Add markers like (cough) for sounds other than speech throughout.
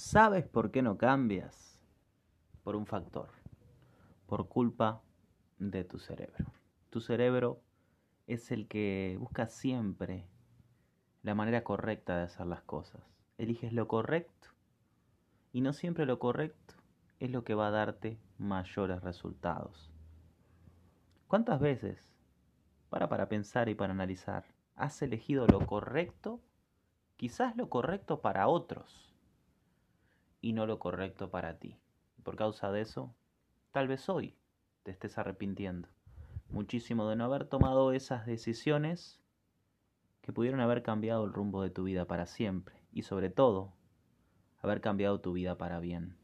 ¿Sabes por qué no cambias? Por un factor, por culpa de tu cerebro. Tu cerebro es el que busca siempre la manera correcta de hacer las cosas. Eliges lo correcto y no siempre lo correcto es lo que va a darte mayores resultados. ¿Cuántas veces, para para pensar y para analizar, has elegido lo correcto, quizás lo correcto para otros? Y no lo correcto para ti. por causa de eso, tal vez hoy te estés arrepintiendo muchísimo de no haber tomado esas decisiones que pudieron haber cambiado el rumbo de tu vida para siempre y sobre todo haber cambiado tu vida para bien.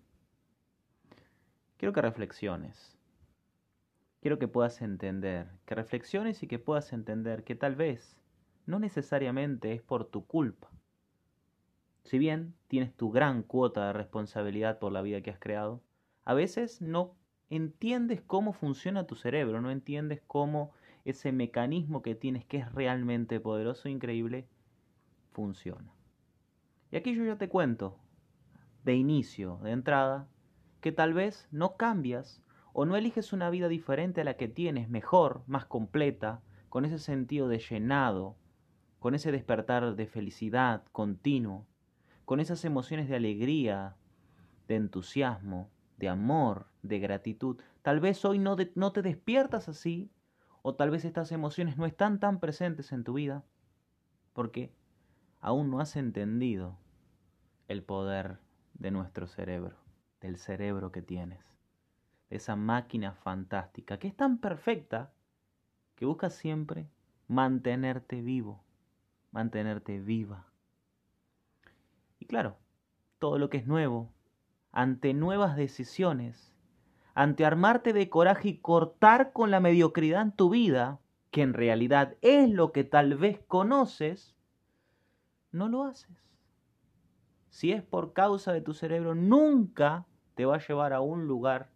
Quiero que reflexiones. Quiero que puedas entender, que reflexiones y que puedas entender que tal vez no necesariamente es por tu culpa, si bien tienes tu gran cuota de responsabilidad por la vida que has creado, a veces no entiendes cómo funciona tu cerebro, no entiendes cómo ese mecanismo que tienes que es realmente poderoso e increíble funciona. Y aquí yo ya te cuento, de inicio, de entrada, que tal vez no cambias o no eliges una vida diferente a la que tienes, mejor, más completa, con ese sentido de llenado, con ese despertar de felicidad continuo, con esas emociones de alegría, de entusiasmo, de amor, de gratitud. Tal vez hoy no, te despiertas así, o tal vez estas emociones no están tan presentes en tu vida, porque aún no has entendido el poder de nuestro cerebro, del cerebro que tienes, de esa máquina fantástica que es tan perfecta que busca siempre mantenerte vivo, mantenerte viva. Y claro, todo lo que es nuevo, ante nuevas decisiones, ante armarte de coraje y cortar con la mediocridad en tu vida, que en realidad es lo que tal vez conoces, no lo haces. Si es por causa de tu cerebro, nunca te va a llevar a un lugar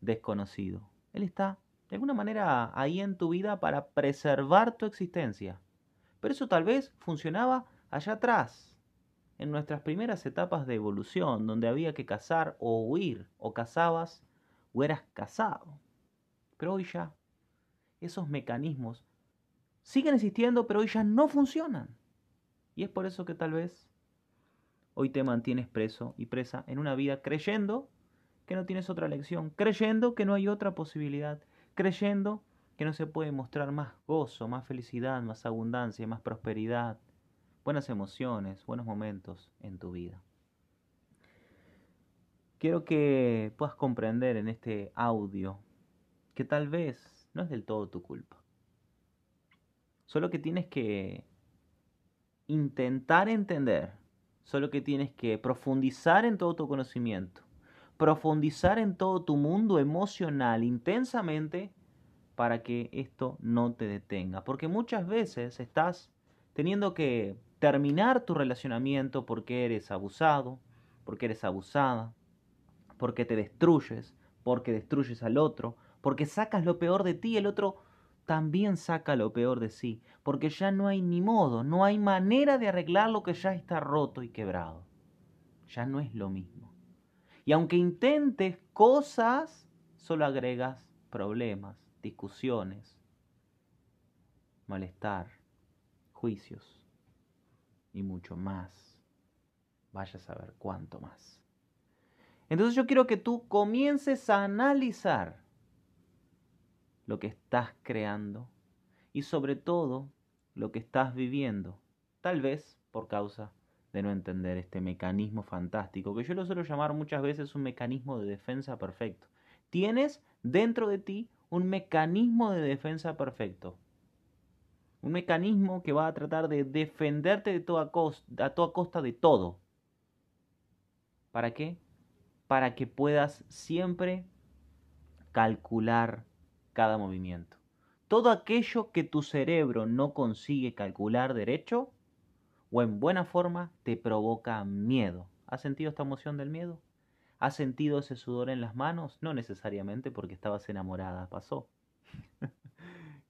desconocido. Él está de alguna manera ahí en tu vida para preservar tu existencia. Pero eso tal vez funcionaba allá atrás, en nuestras primeras etapas de evolución, donde había que cazar o huir, o cazabas o eras cazado. Pero hoy ya esos mecanismos siguen existiendo, pero hoy ya no funcionan. Y es por eso que tal vez hoy te mantienes preso y presa en una vida creyendo que no tienes otra lección, creyendo que no hay otra posibilidad, creyendo que no se puede mostrar más gozo, más felicidad, más abundancia, más prosperidad, buenas emociones, buenos momentos en tu vida. Quiero que puedas comprender en este audio que tal vez no es del todo tu culpa. Solo que tienes que intentar entender, solo que tienes que profundizar en todo tu conocimiento, profundizar en todo tu mundo emocional intensamente para que esto no te detenga. Porque muchas veces estás teniendo que terminar tu relacionamiento porque eres abusado, porque eres abusada, porque te destruyes, porque destruyes al otro, porque sacas lo peor de ti, el otro también saca lo peor de sí, porque ya no hay ni modo, no hay manera de arreglar lo que ya está roto y quebrado. Ya no es lo mismo. Y aunque intentes cosas, solo agregas problemas, discusiones, malestar, juicios y mucho más. Vaya a saber cuánto más. Entonces yo quiero que tú comiences a analizar lo que estás creando y sobre todo lo que estás viviendo, tal vez por causa de no entender este mecanismo fantástico, que yo lo suelo llamar muchas veces un mecanismo de defensa perfecto. Tienes dentro de ti un mecanismo de defensa perfecto. Un mecanismo que va a tratar de defenderte de toda costa, a toda costa de todo. ¿Para qué? Para que puedas siempre calcular cada movimiento. Todo aquello que tu cerebro no consigue calcular derecho o en buena forma te provoca miedo. ¿Has sentido esta emoción del miedo? ¿Has sentido ese sudor en las manos? No necesariamente porque estabas enamorada, pasó. (laughs)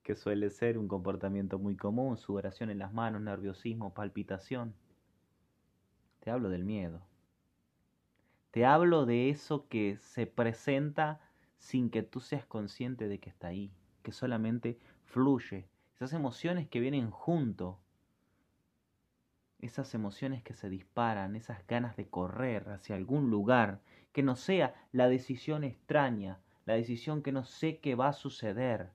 que suele ser un comportamiento muy común, sudoración en las manos, nerviosismo, palpitación. Te hablo del miedo. Te hablo de eso que se presenta sin que tú seas consciente de que está ahí, que solamente fluye. Esas emociones que vienen junto, esas emociones que se disparan, esas ganas de correr hacia algún lugar, que no sea la decisión extraña, la decisión que no sé qué va a suceder.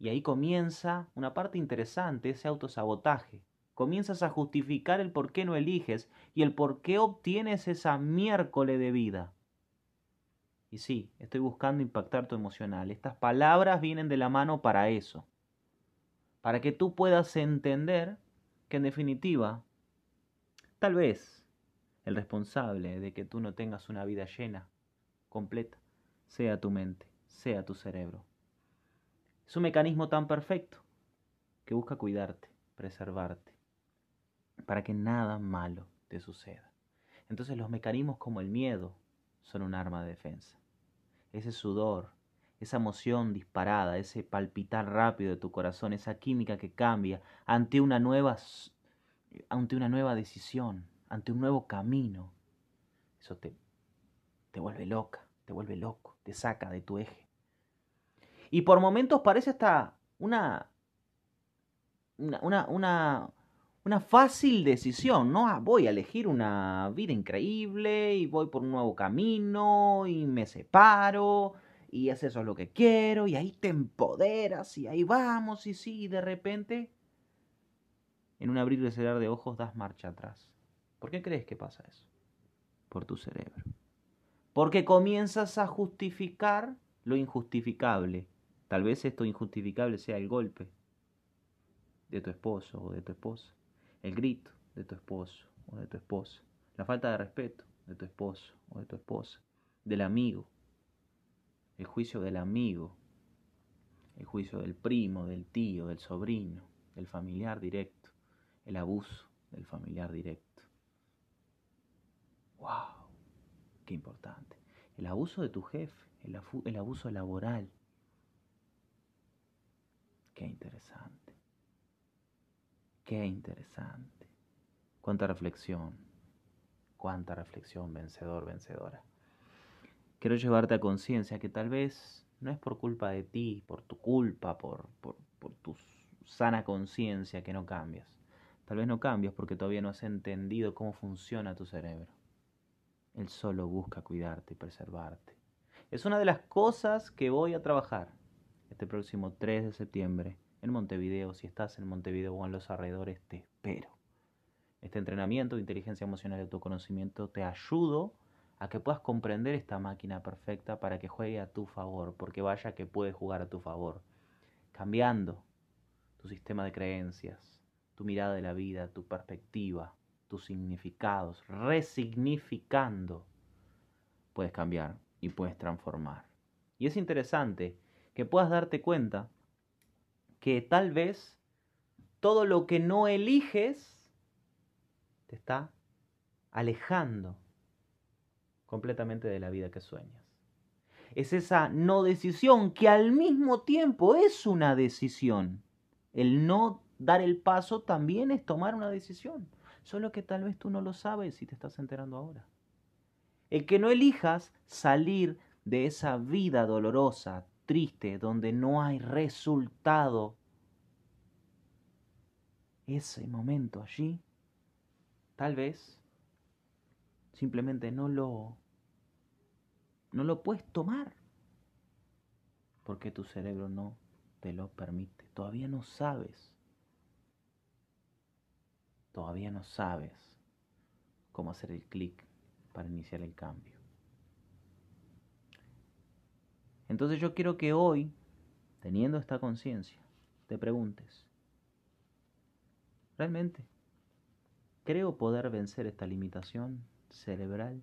Y ahí comienza una parte interesante, ese autosabotaje comienzas a justificar el por qué no eliges y el por qué obtienes esa miércoles de vida. Y sí, estoy buscando impactar tu emocional. Estas palabras vienen de la mano para eso. Para que tú puedas entender que en definitiva, tal vez el responsable de que tú no tengas una vida llena, completa, sea tu mente, sea tu cerebro. Es un mecanismo tan perfecto que busca cuidarte, preservarte, para que nada malo te suceda. Entonces los mecanismos como el miedo son un arma de defensa. Ese sudor, esa emoción disparada, ese palpitar rápido de tu corazón, esa química que cambia ante una nueva, ante una nueva decisión, ante un nuevo camino, eso te, te vuelve loca, te vuelve loco, te saca de tu eje. Y por momentos parece hasta una, una, una una fácil decisión, ¿no? Ah, voy a elegir una vida increíble y voy por un nuevo camino y me separo y es eso lo que quiero y ahí te empoderas y ahí vamos y sí, y de repente en un abrir y cerrar de ojos das marcha atrás. ¿Por qué crees que pasa eso? Por tu cerebro. Porque comienzas a justificar lo injustificable. Tal vez esto injustificable sea el golpe de tu esposo o de tu esposa el grito de tu esposo o de tu esposa, la falta de respeto de tu esposo o de tu esposa, del amigo, el juicio del amigo, el juicio del primo, del tío, del sobrino, del familiar directo, el abuso del familiar directo. ¡Wow! ¡Qué importante! El abuso de tu jefe, el, el abuso laboral. ¡Qué interesante! Qué interesante. Cuánta reflexión. Cuánta reflexión, vencedor, vencedora. Quiero llevarte a conciencia que tal vez no es por culpa de ti, por tu culpa, por, por, por tu sana conciencia que no cambias. Tal vez no cambias porque todavía no has entendido cómo funciona tu cerebro. Él solo busca cuidarte y preservarte. Es una de las cosas que voy a trabajar este próximo 3 de septiembre en Montevideo. Si estás en Montevideo o en los alrededores, te espero. Este entrenamiento de inteligencia emocional y autoconocimiento te ayudo a que puedas comprender esta máquina perfecta para que juegue a tu favor, porque vaya que puede jugar a tu favor, cambiando tu sistema de creencias, tu mirada de la vida, tu perspectiva, tus significados, resignificando, puedes cambiar y puedes transformar. Y es interesante que puedas darte cuenta que tal vez todo lo que no eliges te está alejando completamente de la vida que sueñas. Es esa no decisión que al mismo tiempo es una decisión. El no dar el paso también es tomar una decisión. Solo que tal vez tú no lo sabes y te estás enterando ahora. El que no elijas salir de esa vida dolorosa, triste, donde no hay resultado, ese momento allí, tal vez simplemente no lo no lo puedes tomar porque tu cerebro no te lo permite. Todavía no sabes. Todavía no sabes cómo hacer el clic para iniciar el cambio. Entonces yo quiero que hoy, teniendo esta conciencia, te preguntes, ¿realmente creo poder vencer esta limitación cerebral?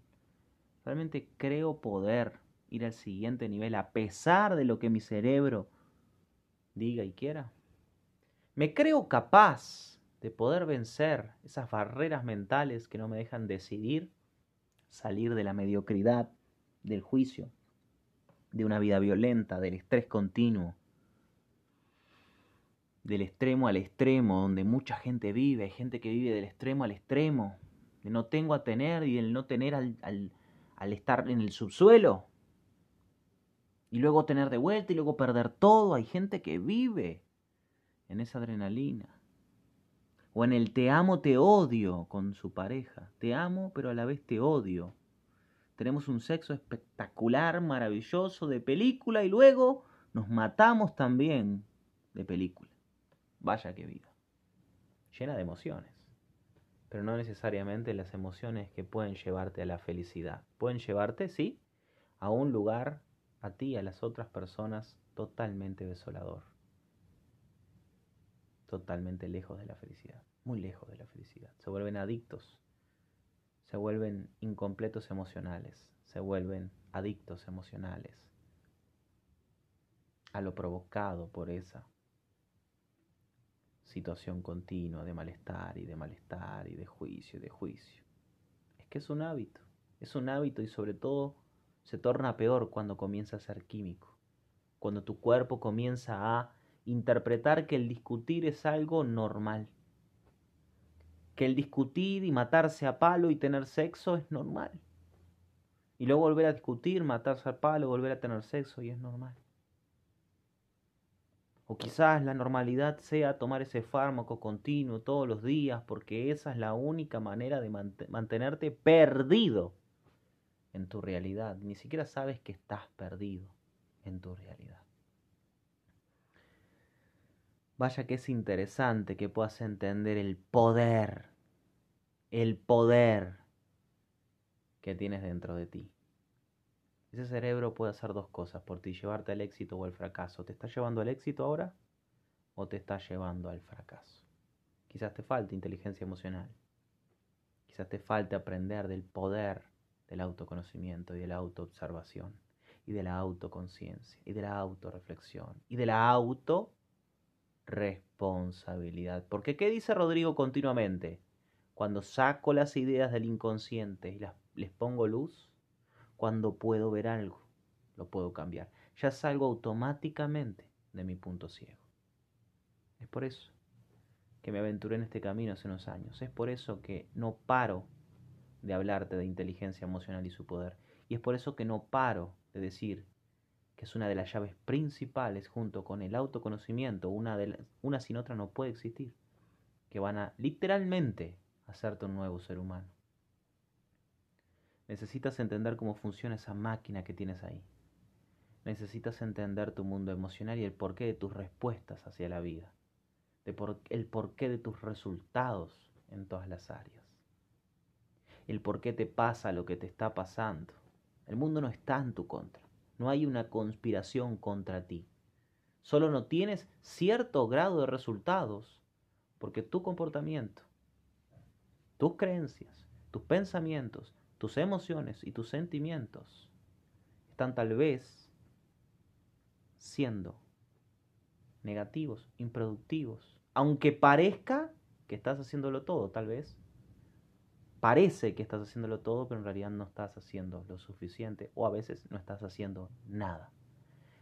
¿Realmente creo poder ir al siguiente nivel a pesar de lo que mi cerebro diga y quiera? ¿Me creo capaz de poder vencer esas barreras mentales que no me dejan decidir, salir de la mediocridad, del juicio, de una vida violenta, del estrés continuo, del extremo al extremo, donde mucha gente vive, hay gente que vive del extremo al extremo, de no tengo a tener y el no tener al, al estar en el subsuelo y luego tener de vuelta y luego perder todo. Hay gente que vive en esa adrenalina. O en el te amo, te odio con su pareja. Te amo, pero a la vez te odio. Tenemos un sexo espectacular, maravilloso, de película y luego nos matamos también de película. Vaya que vida. Llena de emociones. Pero no necesariamente las emociones que pueden llevarte a la felicidad. Pueden llevarte, sí, a un lugar, a ti a las otras personas totalmente desolador. Totalmente lejos de la felicidad. Muy lejos de la felicidad. Se vuelven adictos. Se vuelven incompletos emocionales. Se vuelven adictos emocionales a lo provocado por esa situación continua de malestar y de malestar y de juicio y de juicio. Es que es un hábito, es un hábito y sobre todo se torna peor cuando comienza a ser químico, cuando tu cuerpo comienza a interpretar que el discutir es algo normal, que el discutir y matarse a palo y tener sexo es normal. Y luego volver a discutir, matarse a palo, volver a tener sexo y es normal. O quizás la normalidad sea tomar ese fármaco continuo todos los días porque esa es la única manera de mantenerte perdido en tu realidad. Ni siquiera sabes que estás perdido en tu realidad. Vaya que es interesante que puedas entender el poder, el poder que tienes dentro de ti. Ese cerebro puede hacer dos cosas por ti, llevarte al éxito o al fracaso. ¿Te está llevando al éxito ahora o te está llevando al fracaso? Quizás te falte inteligencia emocional. Quizás te falte aprender del poder del autoconocimiento y de la autoobservación y de la autoconciencia y de la autorreflexión y de la autorresponsabilidad. Porque ¿qué dice Rodrigo continuamente? Cuando saco las ideas del inconsciente y las, les pongo luz, cuando puedo ver algo, lo puedo cambiar. Ya salgo automáticamente de mi punto ciego. Es por eso que me aventuré en este camino hace unos años. Es por eso que no paro de hablarte de inteligencia emocional y su poder. Y es por eso que no paro de decir que es una de las llaves principales junto con el autoconocimiento, una, una sin otra no puede existir, que van a literalmente hacerte un nuevo ser humano. Necesitas entender cómo funciona esa máquina que tienes ahí. Necesitas entender tu mundo emocional y el porqué de tus respuestas hacia la vida. De por, el porqué de tus resultados en todas las áreas. El por qué te pasa lo que te está pasando. El mundo no está en tu contra. No hay una conspiración contra ti. Solo no tienes cierto grado de resultados porque tu comportamiento, tus creencias, tus pensamientos, tus emociones y tus sentimientos están tal vez siendo negativos, improductivos, aunque parezca que estás haciéndolo todo, tal vez. Parece que estás haciéndolo todo, pero en realidad no estás haciendo lo suficiente o a veces no estás haciendo nada.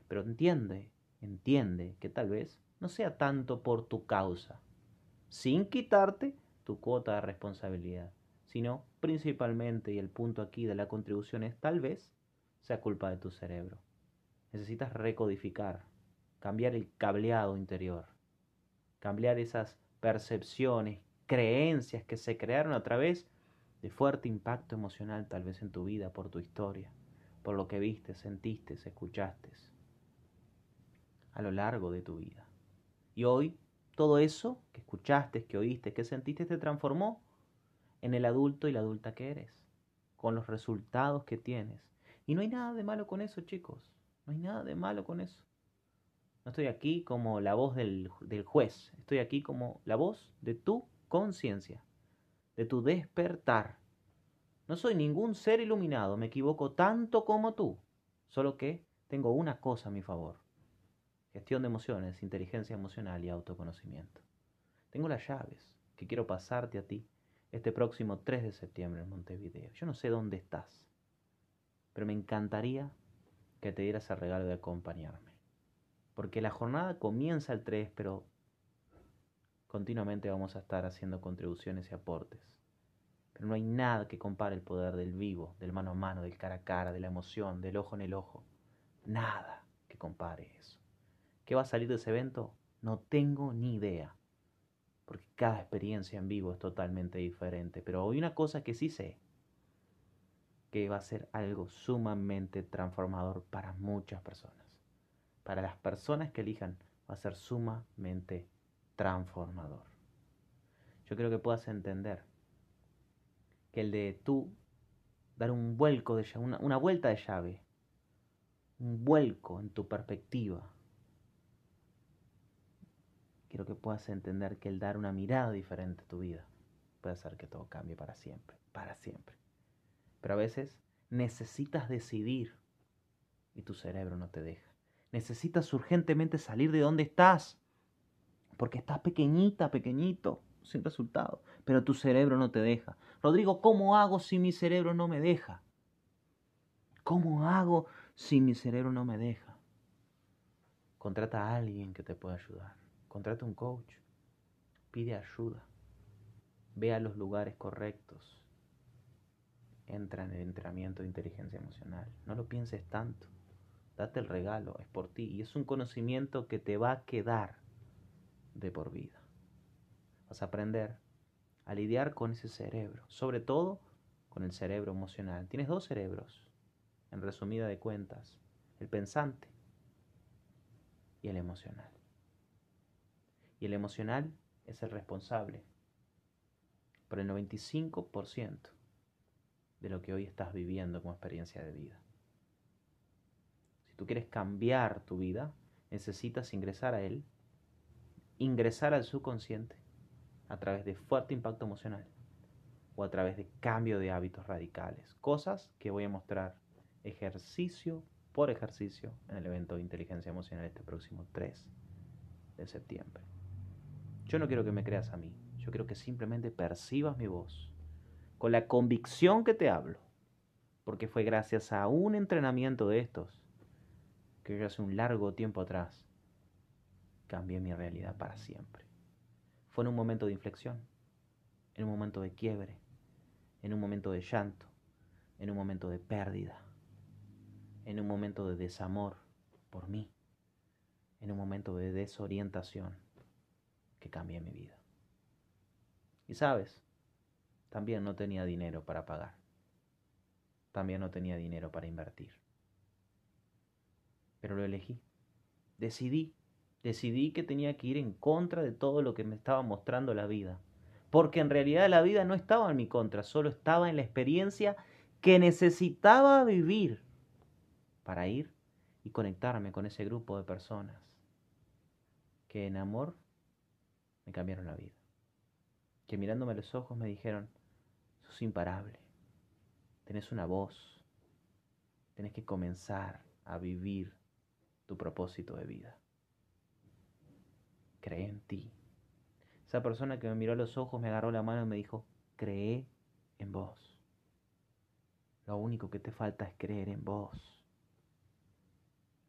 Pero entiende, entiende que tal vez no sea tanto por tu causa, sin quitarte tu cuota de responsabilidad sino principalmente, y el punto aquí de la contribución es tal vez sea culpa de tu cerebro. Necesitas recodificar, cambiar el cableado interior, cambiar esas percepciones, creencias que se crearon a través de fuerte impacto emocional tal vez en tu vida, por tu historia, por lo que viste, sentiste, escuchaste a lo largo de tu vida. Y hoy todo eso que escuchaste, que oíste, que sentiste, te transformó en el adulto y la adulta que eres, con los resultados que tienes. Y no hay nada de malo con eso, chicos. No hay nada de malo con eso. No estoy aquí como la voz del, del juez, estoy aquí como la voz de tu conciencia, de tu despertar. No soy ningún ser iluminado, me equivoco tanto como tú, solo que tengo una cosa a mi favor. Gestión de emociones, inteligencia emocional y autoconocimiento. Tengo las llaves que quiero pasarte a ti este próximo 3 de septiembre en Montevideo. Yo no sé dónde estás, pero me encantaría que te dieras el regalo de acompañarme. Porque la jornada comienza el 3, pero continuamente vamos a estar haciendo contribuciones y aportes Pero no hay nada que compare el poder del vivo, del mano a mano, del cara a cara, de la emoción, del ojo en el ojo. Nada que compare eso. ¿Qué va a salir de ese evento? No tengo ni idea. Porque cada experiencia en vivo es totalmente diferente. Pero hay una cosa que sí sé. Que va a ser algo sumamente transformador para muchas personas. Para las personas que elijan va a ser sumamente transformador. Yo creo que puedas entender que el de tú dar un vuelco de llave, una, vuelta de llave, un vuelco en tu perspectiva. Quiero que puedas entender que el dar una mirada diferente a tu vida puede hacer que todo cambie para siempre, para siempre. Pero a veces necesitas decidir y tu cerebro no te deja. Necesitas urgentemente salir de donde estás, porque estás pequeñita, pequeñito sin resultado, pero tu cerebro no te deja. Rodrigo, ¿cómo hago si mi cerebro no me deja? ¿Cómo hago si mi cerebro no me deja? Contrata a alguien que te pueda ayudar. Contrata un coach. Pide ayuda. Ve a los lugares correctos. Entra en el entrenamiento de inteligencia emocional. No lo pienses tanto. Date el regalo, es por ti. Y es un conocimiento que te va a quedar de por vida. Vas a aprender a lidiar con ese cerebro, sobre todo con el cerebro emocional. Tienes dos cerebros, en resumida de cuentas, el pensante y el emocional. Y el emocional es el responsable por el 95% de lo que hoy estás viviendo como experiencia de vida. Si tú quieres cambiar tu vida, necesitas ingresar a él, ingresar al subconsciente a través de fuerte impacto emocional o a través de cambio de hábitos radicales. Cosas que voy a mostrar ejercicio por ejercicio en el evento de inteligencia emocional este próximo 3 de septiembre. Yo no quiero que me creas a mí, yo quiero que simplemente percibas mi voz con la convicción que te hablo, porque fue gracias a un entrenamiento de estos que yo hace un largo tiempo atrás cambié mi realidad para siempre. Fue en un momento de inflexión, en un momento de quiebre, en un momento de llanto, en un momento de pérdida, en un momento de desamor por mí, en un momento de desorientación que cambié mi vida. Y sabes, también no tenía dinero para pagar, también no tenía dinero para invertir, pero lo elegí, decidí decidí que tenía que ir en contra de todo lo que me estaba mostrando la vida. Porque en realidad la vida no estaba en mi contra, solo estaba en la experiencia que necesitaba vivir para ir y conectarme con ese grupo de personas que en amor me cambiaron la vida. Que mirándome a los ojos me dijeron, sos imparable, tenés una voz, tenés que comenzar a vivir tu propósito de vida cree en ti. Esa persona que me miró a los ojos, me agarró la mano y me dijo, cree en vos. Lo único que te falta es creer en vos.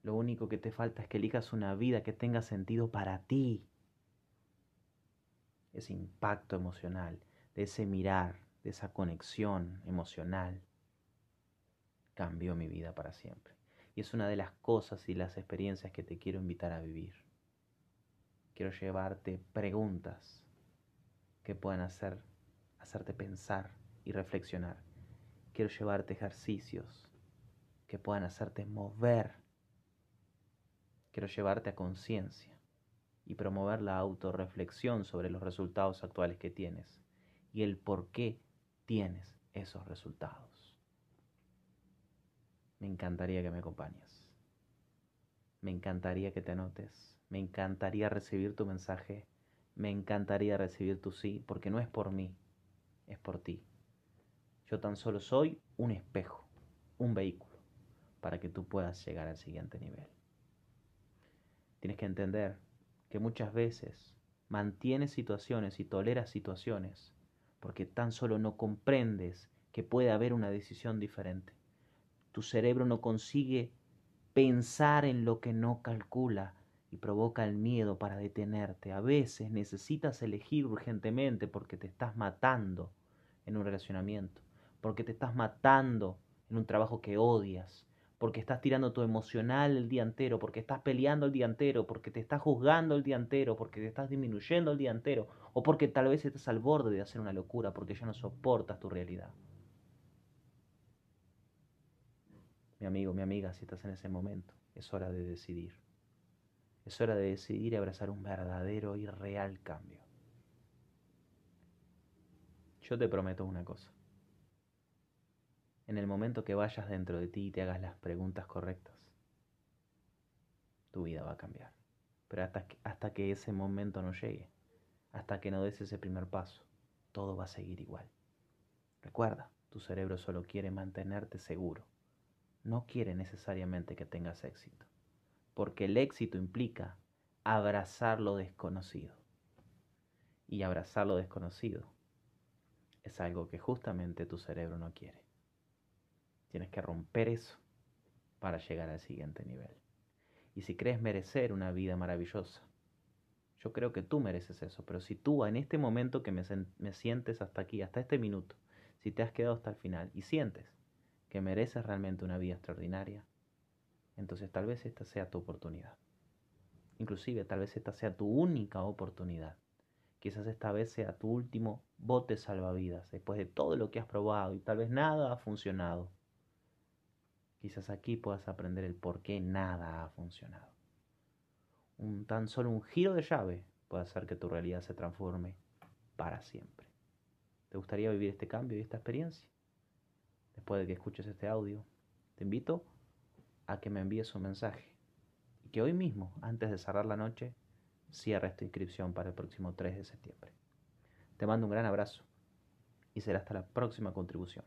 Lo único que te falta es que elijas una vida que tenga sentido para ti. Ese impacto emocional, de ese mirar, de esa conexión emocional, cambió mi vida para siempre. Y es una de las cosas y las experiencias que te quiero invitar a vivir quiero llevarte preguntas que puedan hacer, hacerte pensar y reflexionar. Quiero llevarte ejercicios que puedan hacerte mover. Quiero llevarte a conciencia y promover la autorreflexión sobre los resultados actuales que tienes y el por qué tienes esos resultados. Me encantaría que me acompañes. Me encantaría que te anotes me encantaría recibir tu mensaje, me encantaría recibir tu sí, porque no es por mí, es por ti. Yo tan solo soy un espejo, un vehículo, para que tú puedas llegar al siguiente nivel. Tienes que entender que muchas veces mantienes situaciones y toleras situaciones porque tan solo no comprendes que puede haber una decisión diferente. Tu cerebro no consigue pensar en lo que no calcula, y provoca el miedo para detenerte. A veces necesitas elegir urgentemente porque te estás matando en un relacionamiento, porque te estás matando en un trabajo que odias, porque estás tirando tu emocional el día entero, porque estás peleando el día entero, porque te estás juzgando el día entero, porque te estás disminuyendo el día entero, o porque tal vez estás al borde de hacer una locura, porque ya no soportas tu realidad. Mi amigo, mi amiga, si estás en ese momento, es hora de decidir. Es hora de decidir y abrazar un verdadero y real cambio. Yo te prometo una cosa en el momento que vayas dentro de ti y te hagas las preguntas correctas, tu vida va a cambiar. Pero hasta que, hasta que ese momento no llegue, hasta que no des ese primer paso, todo va a seguir igual. Recuerda, tu cerebro solo quiere mantenerte seguro. No quiere necesariamente que tengas éxito, porque el éxito implica abrazar lo desconocido. Y abrazar lo desconocido es algo que justamente tu cerebro no quiere. Tienes que romper eso para llegar al siguiente nivel. Y si crees merecer una vida maravillosa, yo creo que tú mereces eso, pero si tú en este momento que me, me, sientes hasta aquí, hasta este minuto, si te has quedado hasta el final y sientes que mereces realmente una vida extraordinaria, entonces tal vez esta sea tu oportunidad. Inclusive tal vez esta sea tu única oportunidad. Quizás esta vez sea tu último bote salvavidas, después de todo lo que has probado y tal vez nada ha funcionado. Quizás aquí puedas aprender el por qué nada ha funcionado. Un, tan solo un giro de llave puede hacer que tu realidad se transforme para siempre. ¿Te gustaría vivir este cambio y esta experiencia? Después de que escuches este audio, te invito a que me envíes un mensaje y que hoy mismo, antes de cerrar la noche, cierre esta inscripción para el próximo 3 de septiembre. Te mando un gran abrazo y será hasta la próxima contribución.